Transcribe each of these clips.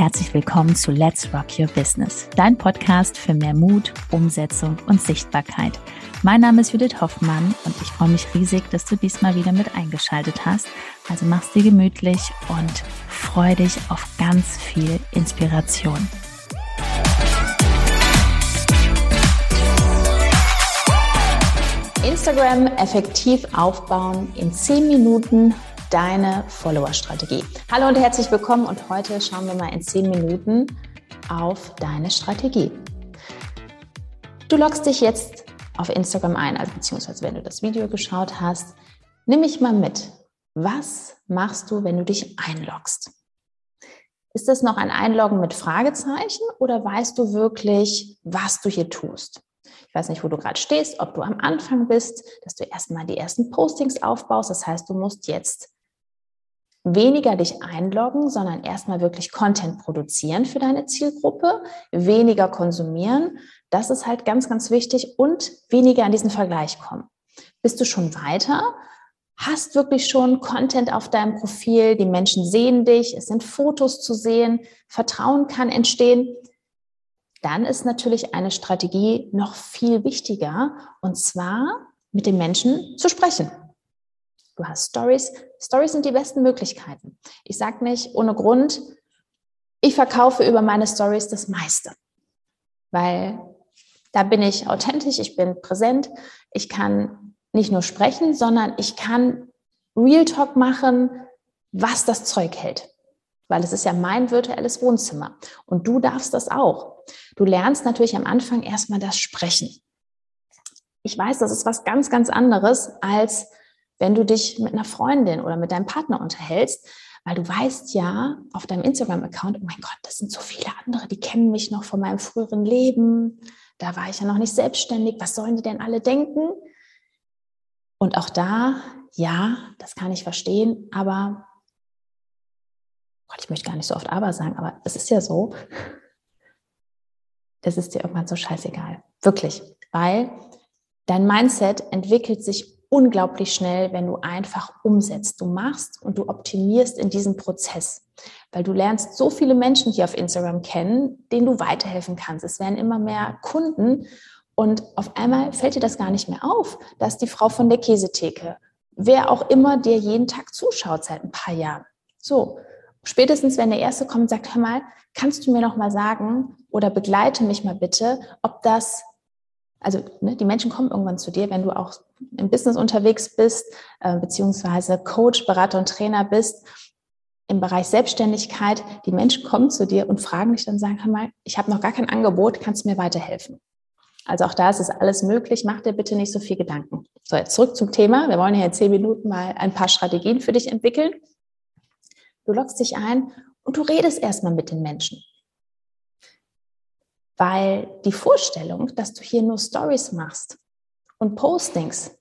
herzlich willkommen zu Let's Rock Your Business, dein Podcast für mehr Mut, Umsetzung und Sichtbarkeit. Mein Name ist Judith Hoffmann und ich freue mich riesig, dass du diesmal wieder mit eingeschaltet hast. Also mach's dir gemütlich und freu dich auf ganz viel Inspiration. Instagram effektiv aufbauen in 10 Minuten deine Follower-Strategie. Hallo und herzlich willkommen und heute schauen wir mal in 10 Minuten auf deine Strategie. Du loggst dich jetzt auf Instagram ein, also beziehungsweise wenn du das Video geschaut hast, nimm mich mal mit. Was machst du, wenn du dich einloggst? Ist das noch ein Einloggen mit Fragezeichen oder weißt du wirklich, was du hier tust? Ich weiß nicht, wo du gerade stehst, ob du am Anfang bist, dass du erstmal die ersten Postings aufbaust. Das heißt, du musst jetzt weniger dich einloggen, sondern erstmal wirklich Content produzieren für deine Zielgruppe, weniger konsumieren. Das ist halt ganz, ganz wichtig und weniger an diesen Vergleich kommen. Bist du schon weiter? Hast wirklich schon Content auf deinem Profil? Die Menschen sehen dich, es sind Fotos zu sehen, Vertrauen kann entstehen. Dann ist natürlich eine Strategie noch viel wichtiger und zwar mit den Menschen zu sprechen. Du hast Stories. Stories sind die besten Möglichkeiten. Ich sage nicht ohne Grund, ich verkaufe über meine Stories das meiste, weil da bin ich authentisch, ich bin präsent, ich kann nicht nur sprechen, sondern ich kann Real Talk machen, was das Zeug hält. Weil es ist ja mein virtuelles Wohnzimmer. Und du darfst das auch. Du lernst natürlich am Anfang erstmal das Sprechen. Ich weiß, das ist was ganz, ganz anderes als wenn du dich mit einer Freundin oder mit deinem Partner unterhältst, weil du weißt ja auf deinem Instagram-Account, oh mein Gott, das sind so viele andere, die kennen mich noch von meinem früheren Leben. Da war ich ja noch nicht selbstständig. Was sollen die denn alle denken? Und auch da, ja, das kann ich verstehen, aber Gott, ich möchte gar nicht so oft aber sagen, aber es ist ja so, das ist dir irgendwann so scheißegal. Wirklich. Weil dein Mindset entwickelt sich unglaublich schnell, wenn du einfach umsetzt. Du machst und du optimierst in diesem Prozess, weil du lernst so viele Menschen hier auf Instagram kennen, denen du weiterhelfen kannst. Es werden immer mehr Kunden und auf einmal fällt dir das gar nicht mehr auf, dass die Frau von der Käsetheke, wer auch immer dir jeden Tag zuschaut seit ein paar Jahren. So, spätestens wenn der Erste kommt und sagt, hör mal, kannst du mir noch mal sagen oder begleite mich mal bitte, ob das also ne, die Menschen kommen irgendwann zu dir, wenn du auch im Business unterwegs bist, äh, beziehungsweise Coach, Berater und Trainer bist, im Bereich Selbstständigkeit. Die Menschen kommen zu dir und fragen dich dann, sagen, hör mal, ich habe noch gar kein Angebot, kannst du mir weiterhelfen? Also auch da ist es alles möglich. Mach dir bitte nicht so viel Gedanken. So, jetzt zurück zum Thema. Wir wollen hier in zehn Minuten mal ein paar Strategien für dich entwickeln. Du lockst dich ein und du redest erstmal mit den Menschen. Weil die Vorstellung, dass du hier nur Stories machst und Postings,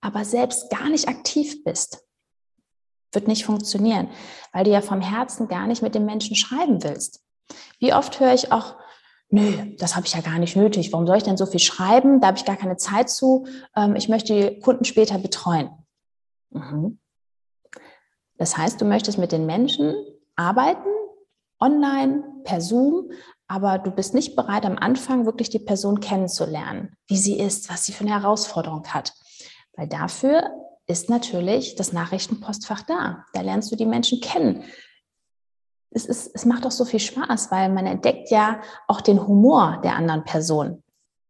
aber selbst gar nicht aktiv bist, wird nicht funktionieren, weil du ja vom Herzen gar nicht mit den Menschen schreiben willst. Wie oft höre ich auch, nö, das habe ich ja gar nicht nötig. Warum soll ich denn so viel schreiben? Da habe ich gar keine Zeit zu. Ähm, ich möchte die Kunden später betreuen. Mhm. Das heißt, du möchtest mit den Menschen arbeiten, online, per Zoom, aber du bist nicht bereit, am Anfang wirklich die Person kennenzulernen, wie sie ist, was sie für eine Herausforderung hat. Weil dafür ist natürlich das Nachrichtenpostfach da. Da lernst du die Menschen kennen. Es, ist, es macht auch so viel Spaß, weil man entdeckt ja auch den Humor der anderen Person.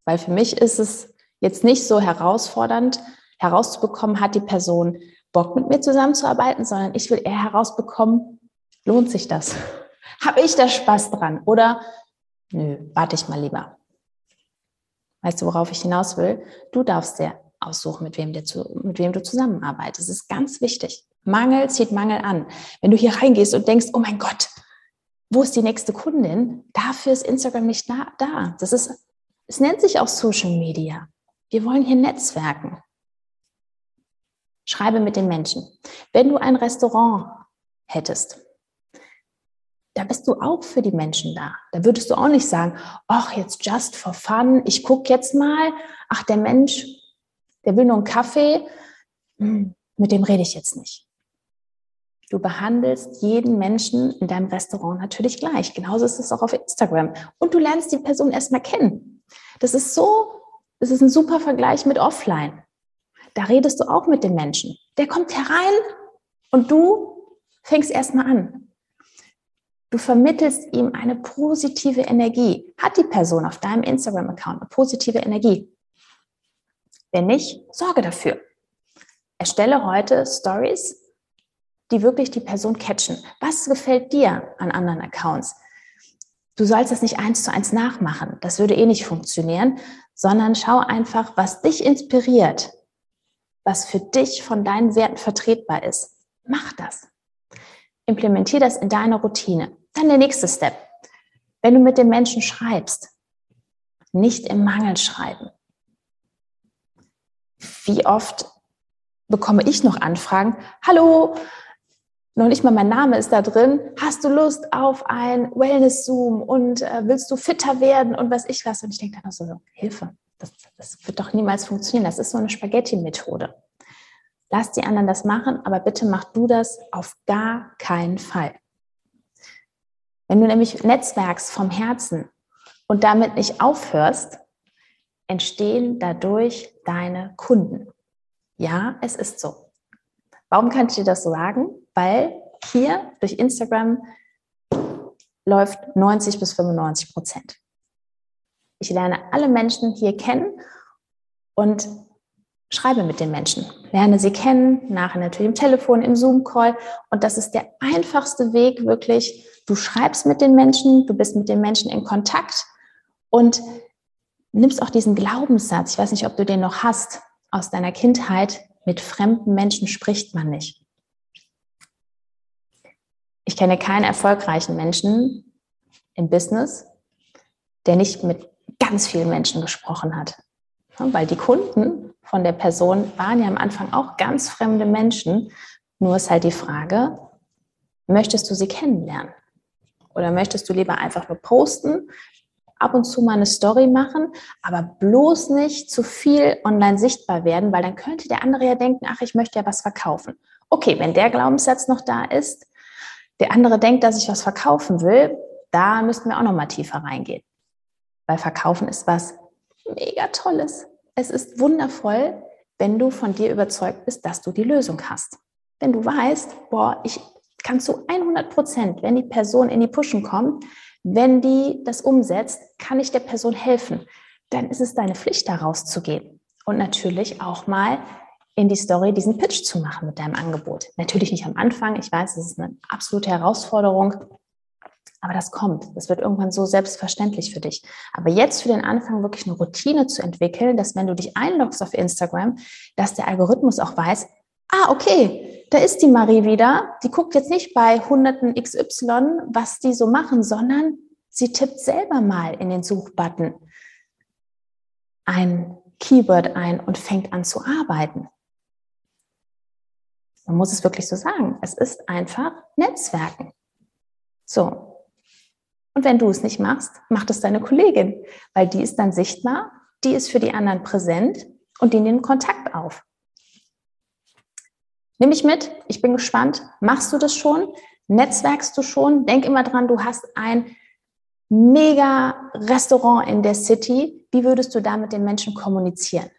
Weil für mich ist es jetzt nicht so herausfordernd, herauszubekommen, hat die Person Bock mit mir zusammenzuarbeiten, sondern ich will eher herausbekommen, lohnt sich das? Habe ich da Spaß dran? Oder nö, warte ich mal lieber. Weißt du, worauf ich hinaus will? Du darfst dir aussuchen, mit wem, dir zu, mit wem du zusammenarbeitest. Das ist ganz wichtig. Mangel zieht Mangel an. Wenn du hier reingehst und denkst, oh mein Gott, wo ist die nächste Kundin? Dafür ist Instagram nicht da. Das ist, es nennt sich auch Social Media. Wir wollen hier Netzwerken. Schreibe mit den Menschen. Wenn du ein Restaurant hättest, da bist du auch für die Menschen da. Da würdest du auch nicht sagen, ach, jetzt just for fun, ich gucke jetzt mal, ach, der Mensch, der will nur einen Kaffee, hm, mit dem rede ich jetzt nicht. Du behandelst jeden Menschen in deinem Restaurant natürlich gleich. Genauso ist es auch auf Instagram. Und du lernst die Person erstmal kennen. Das ist so, das ist ein super Vergleich mit offline. Da redest du auch mit dem Menschen. Der kommt herein und du fängst erstmal an. Du vermittelst ihm eine positive Energie. Hat die Person auf deinem Instagram-Account eine positive Energie? Wenn nicht, sorge dafür. Erstelle heute Stories, die wirklich die Person catchen. Was gefällt dir an anderen Accounts? Du sollst das nicht eins zu eins nachmachen. Das würde eh nicht funktionieren, sondern schau einfach, was dich inspiriert, was für dich von deinen Werten vertretbar ist. Mach das. Implementier das in deine Routine. Dann der nächste Step. Wenn du mit dem Menschen schreibst, nicht im Mangel schreiben. Wie oft bekomme ich noch Anfragen? Hallo, noch nicht mal mein Name ist da drin. Hast du Lust auf ein Wellness-Zoom und äh, willst du fitter werden und was ich was? Und ich denke dann so, Hilfe, das, das wird doch niemals funktionieren. Das ist so eine Spaghetti-Methode. Lass die anderen das machen, aber bitte mach du das auf gar keinen Fall. Wenn du nämlich netzwerkst vom Herzen und damit nicht aufhörst, entstehen dadurch deine Kunden. Ja, es ist so. Warum kann ich dir das sagen? Weil hier durch Instagram läuft 90 bis 95 Prozent. Ich lerne alle Menschen hier kennen und schreibe mit den Menschen, lerne sie kennen, nachher natürlich im Telefon, im Zoom-Call. Und das ist der einfachste Weg, wirklich Du schreibst mit den Menschen, du bist mit den Menschen in Kontakt und nimmst auch diesen Glaubenssatz, ich weiß nicht, ob du den noch hast, aus deiner Kindheit, mit fremden Menschen spricht man nicht. Ich kenne keinen erfolgreichen Menschen im Business, der nicht mit ganz vielen Menschen gesprochen hat. Weil die Kunden von der Person waren ja am Anfang auch ganz fremde Menschen. Nur ist halt die Frage, möchtest du sie kennenlernen? Oder möchtest du lieber einfach nur posten, ab und zu mal eine Story machen, aber bloß nicht zu viel online sichtbar werden, weil dann könnte der andere ja denken, ach, ich möchte ja was verkaufen. Okay, wenn der Glaubenssatz noch da ist, der andere denkt, dass ich was verkaufen will, da müssten wir auch noch mal tiefer reingehen. Weil verkaufen ist was mega Tolles. Es ist wundervoll, wenn du von dir überzeugt bist, dass du die Lösung hast. Wenn du weißt, boah, ich kannst du 100 Prozent, wenn die Person in die Pushen kommt, wenn die das umsetzt, kann ich der Person helfen. Dann ist es deine Pflicht, da rauszugehen. Und natürlich auch mal in die Story diesen Pitch zu machen mit deinem Angebot. Natürlich nicht am Anfang. Ich weiß, es ist eine absolute Herausforderung. Aber das kommt. Das wird irgendwann so selbstverständlich für dich. Aber jetzt für den Anfang wirklich eine Routine zu entwickeln, dass wenn du dich einloggst auf Instagram, dass der Algorithmus auch weiß, ah, okay, da ist die Marie wieder. Die guckt jetzt nicht bei Hunderten XY, was die so machen, sondern sie tippt selber mal in den Suchbutton ein Keyword ein und fängt an zu arbeiten. Man muss es wirklich so sagen. Es ist einfach Netzwerken. So. Und wenn du es nicht machst, macht es deine Kollegin, weil die ist dann sichtbar, die ist für die anderen präsent und die nehmen Kontakt auf. Nimm mich mit, ich bin gespannt. Machst du das schon? Netzwerkst du schon? Denk immer dran, du hast ein mega Restaurant in der City. Wie würdest du da mit den Menschen kommunizieren?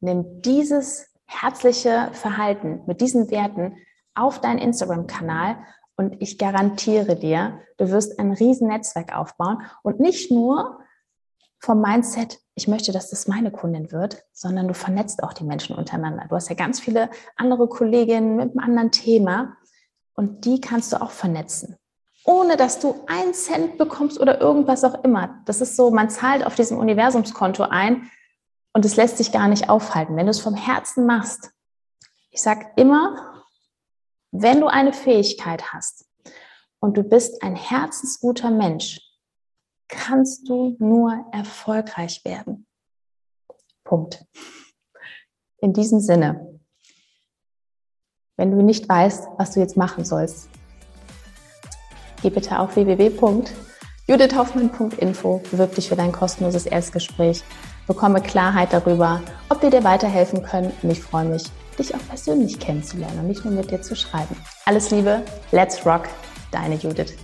Nimm dieses herzliche Verhalten mit diesen Werten auf deinen Instagram-Kanal und ich garantiere dir, du wirst ein riesen Netzwerk aufbauen und nicht nur vom Mindset, ich möchte, dass das meine Kundin wird, sondern du vernetzt auch die Menschen untereinander. Du hast ja ganz viele andere Kolleginnen mit einem anderen Thema und die kannst du auch vernetzen. Ohne dass du einen Cent bekommst oder irgendwas auch immer. Das ist so, man zahlt auf diesem Universumskonto ein und es lässt sich gar nicht aufhalten. Wenn du es vom Herzen machst, ich sage immer, wenn du eine Fähigkeit hast und du bist ein herzensguter Mensch, kannst du nur erfolgreich werden. Punkt. In diesem Sinne, wenn du nicht weißt, was du jetzt machen sollst, geh bitte auf www.judithhoffmann.info, bewirb dich für dein kostenloses Erstgespräch, bekomme Klarheit darüber, ob wir dir weiterhelfen können und ich freue mich, dich auch persönlich kennenzulernen und nicht nur mit dir zu schreiben. Alles Liebe, let's rock, deine Judith.